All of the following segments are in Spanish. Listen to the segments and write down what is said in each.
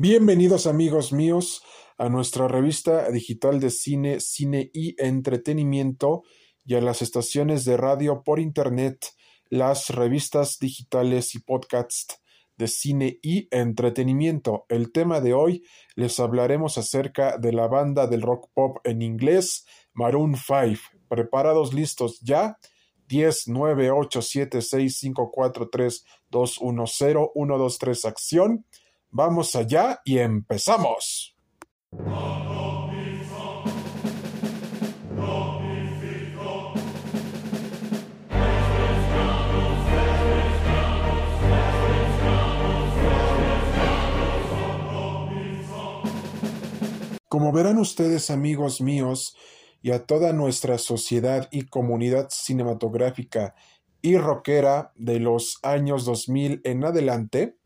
Bienvenidos amigos míos a nuestra revista digital de cine, cine y entretenimiento y a las estaciones de radio por internet, las revistas digitales y podcasts de cine y entretenimiento. El tema de hoy les hablaremos acerca de la banda del rock pop en inglés Maroon 5. ¿Preparados, listos ya? 10, 9, 8, 7, 6, 5, 4, 3, 2, 1, 0, 1, 2, 3, acción. Vamos allá y empezamos. Como verán ustedes, amigos míos, y a toda nuestra sociedad y comunidad cinematográfica y rockera de los años 2000 en adelante,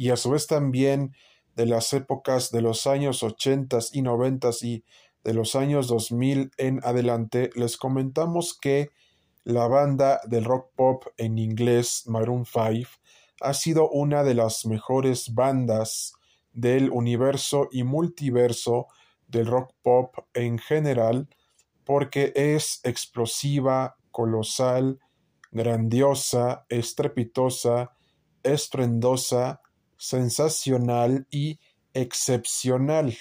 y a su vez también de las épocas de los años 80 y 90 y de los años 2000 en adelante, les comentamos que la banda del rock pop en inglés Maroon 5 ha sido una de las mejores bandas del universo y multiverso del rock pop en general porque es explosiva, colosal, grandiosa, estrepitosa, estruendosa, sensacional y excepcional.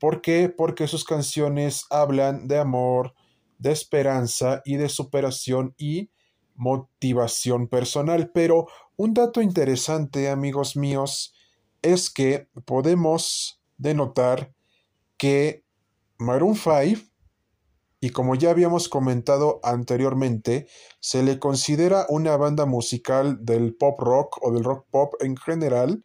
¿Por qué? Porque sus canciones hablan de amor, de esperanza y de superación y motivación personal. Pero un dato interesante, amigos míos, es que podemos denotar que Maroon 5 y como ya habíamos comentado anteriormente, se le considera una banda musical del pop rock o del rock pop en general,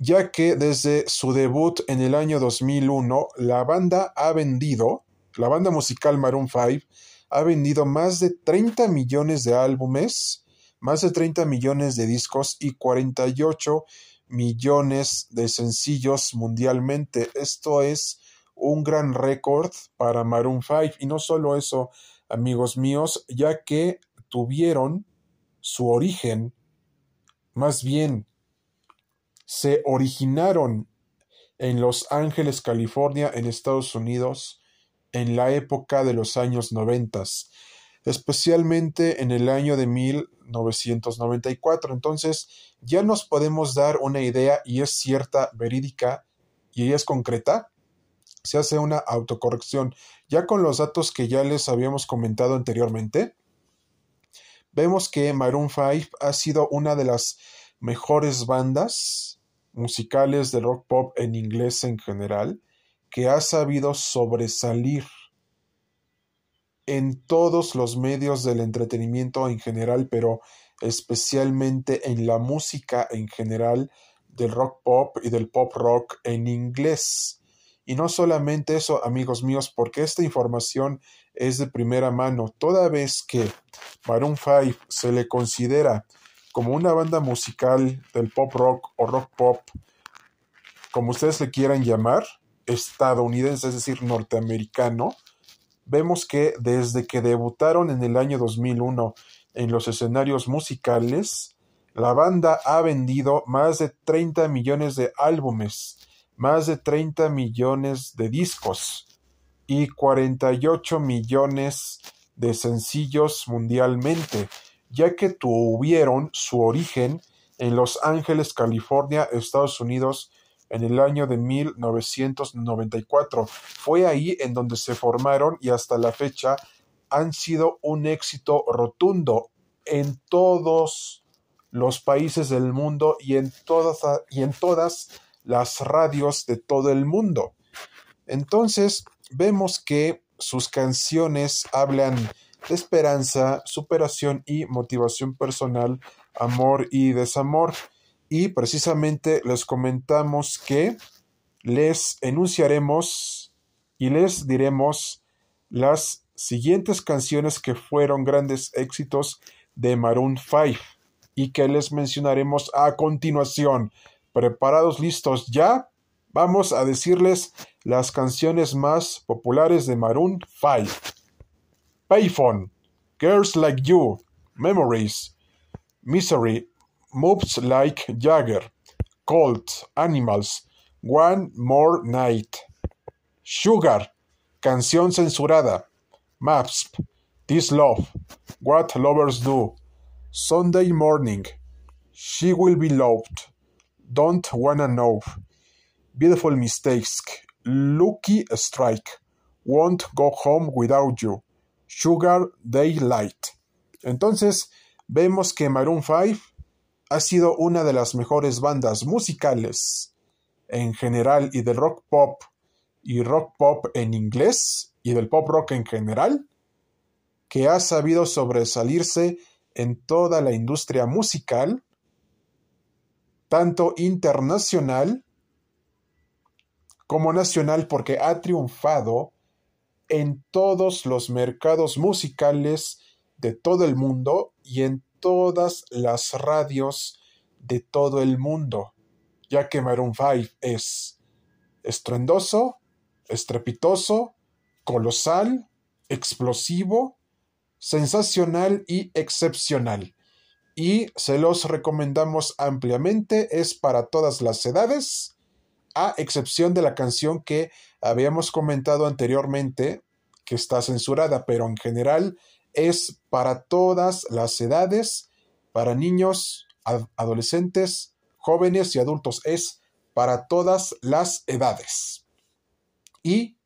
ya que desde su debut en el año 2001, la banda ha vendido, la banda musical Maroon 5, ha vendido más de 30 millones de álbumes, más de 30 millones de discos y 48 millones de sencillos mundialmente. Esto es un gran récord para Maroon 5. Y no solo eso, amigos míos, ya que tuvieron su origen, más bien, se originaron en Los Ángeles, California, en Estados Unidos, en la época de los años noventas, especialmente en el año de 1994. Entonces, ya nos podemos dar una idea y es cierta, verídica y es concreta se hace una autocorrección. Ya con los datos que ya les habíamos comentado anteriormente, vemos que Maroon 5 ha sido una de las mejores bandas musicales de rock pop en inglés en general, que ha sabido sobresalir en todos los medios del entretenimiento en general, pero especialmente en la música en general del rock pop y del pop rock en inglés. Y no solamente eso, amigos míos, porque esta información es de primera mano, toda vez que Maroon 5 se le considera como una banda musical del pop rock o rock pop, como ustedes le quieran llamar, estadounidense, es decir, norteamericano, vemos que desde que debutaron en el año 2001 en los escenarios musicales, la banda ha vendido más de 30 millones de álbumes más de 30 millones de discos y 48 millones de sencillos mundialmente, ya que tuvieron su origen en Los Ángeles, California, Estados Unidos, en el año de 1994. Fue ahí en donde se formaron y hasta la fecha han sido un éxito rotundo en todos los países del mundo y en todas, y en todas las radios de todo el mundo. Entonces, vemos que sus canciones hablan de esperanza, superación y motivación personal, amor y desamor. Y precisamente les comentamos que les enunciaremos y les diremos las siguientes canciones que fueron grandes éxitos de Maroon 5 y que les mencionaremos a continuación preparados, listos ya, vamos a decirles las canciones más populares de Maroon 5. Payphone, Girls Like You, Memories, Misery, Moves Like Jagger, Cold, Animals, One More Night. Sugar, canción censurada. Maps, This Love, What Lovers Do. Sunday Morning, She Will Be Loved, Don't Wanna Know. Beautiful Mistakes, Lucky Strike, Won't Go Home Without You, Sugar Daylight. Entonces, vemos que Maroon 5 ha sido una de las mejores bandas musicales en general y del rock pop y rock pop en inglés y del pop rock en general que ha sabido sobresalirse en toda la industria musical, tanto internacional como nacional, porque ha triunfado en todos los mercados musicales de todo el mundo y en todas las radios de todo el mundo, ya que Maroon 5 es estruendoso, estrepitoso, colosal, explosivo, sensacional y excepcional. Y se los recomendamos ampliamente, es para todas las edades, a excepción de la canción que habíamos comentado anteriormente, que está censurada, pero en general es para todas las edades, para niños, adolescentes, jóvenes y adultos, es para todas las edades. Y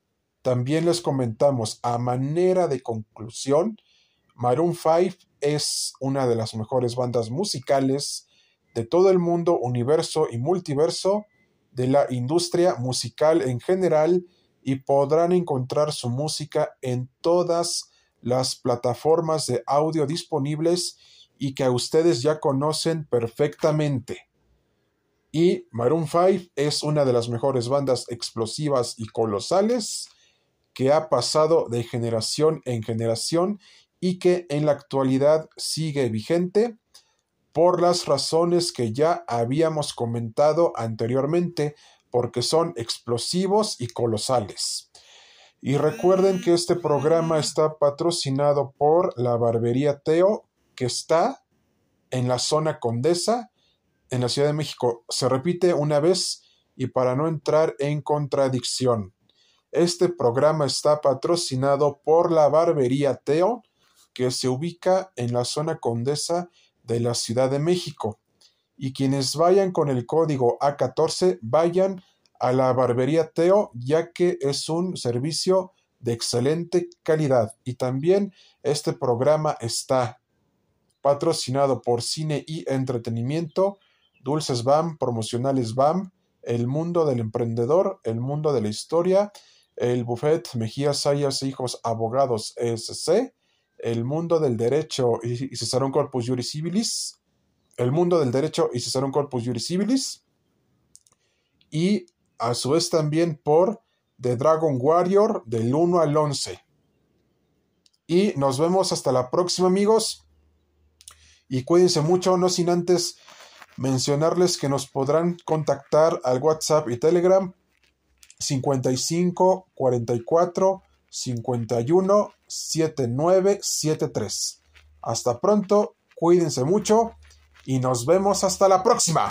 también les comentamos a manera de conclusión, Maroon 5 es una de las mejores bandas musicales de todo el mundo, universo y multiverso de la industria musical en general y podrán encontrar su música en todas las plataformas de audio disponibles y que a ustedes ya conocen perfectamente. Y Maroon 5 es una de las mejores bandas explosivas y colosales que ha pasado de generación en generación y que en la actualidad sigue vigente por las razones que ya habíamos comentado anteriormente, porque son explosivos y colosales. Y recuerden que este programa está patrocinado por la barbería Teo, que está en la zona Condesa, en la Ciudad de México. Se repite una vez y para no entrar en contradicción. Este programa está patrocinado por la barbería Teo, que se ubica en la zona Condesa de la Ciudad de México. Y quienes vayan con el código A14 vayan a la barbería Teo, ya que es un servicio de excelente calidad. Y también este programa está patrocinado por Cine y Entretenimiento, Dulces BAM, Promocionales BAM, El Mundo del Emprendedor, El Mundo de la Historia, el Buffet Mejía Sayas Hijos Abogados ESC, El Mundo del Derecho y Cesarón Corpus Juris Civilis, El Mundo del Derecho y Cesarón Corpus Juris Civilis, y a su vez también por The Dragon Warrior del 1 al 11. Y nos vemos hasta la próxima amigos. Y cuídense mucho, no sin antes mencionarles que nos podrán contactar al WhatsApp y Telegram 55 44 51 79 73. Hasta pronto, cuídense mucho y nos vemos hasta la próxima.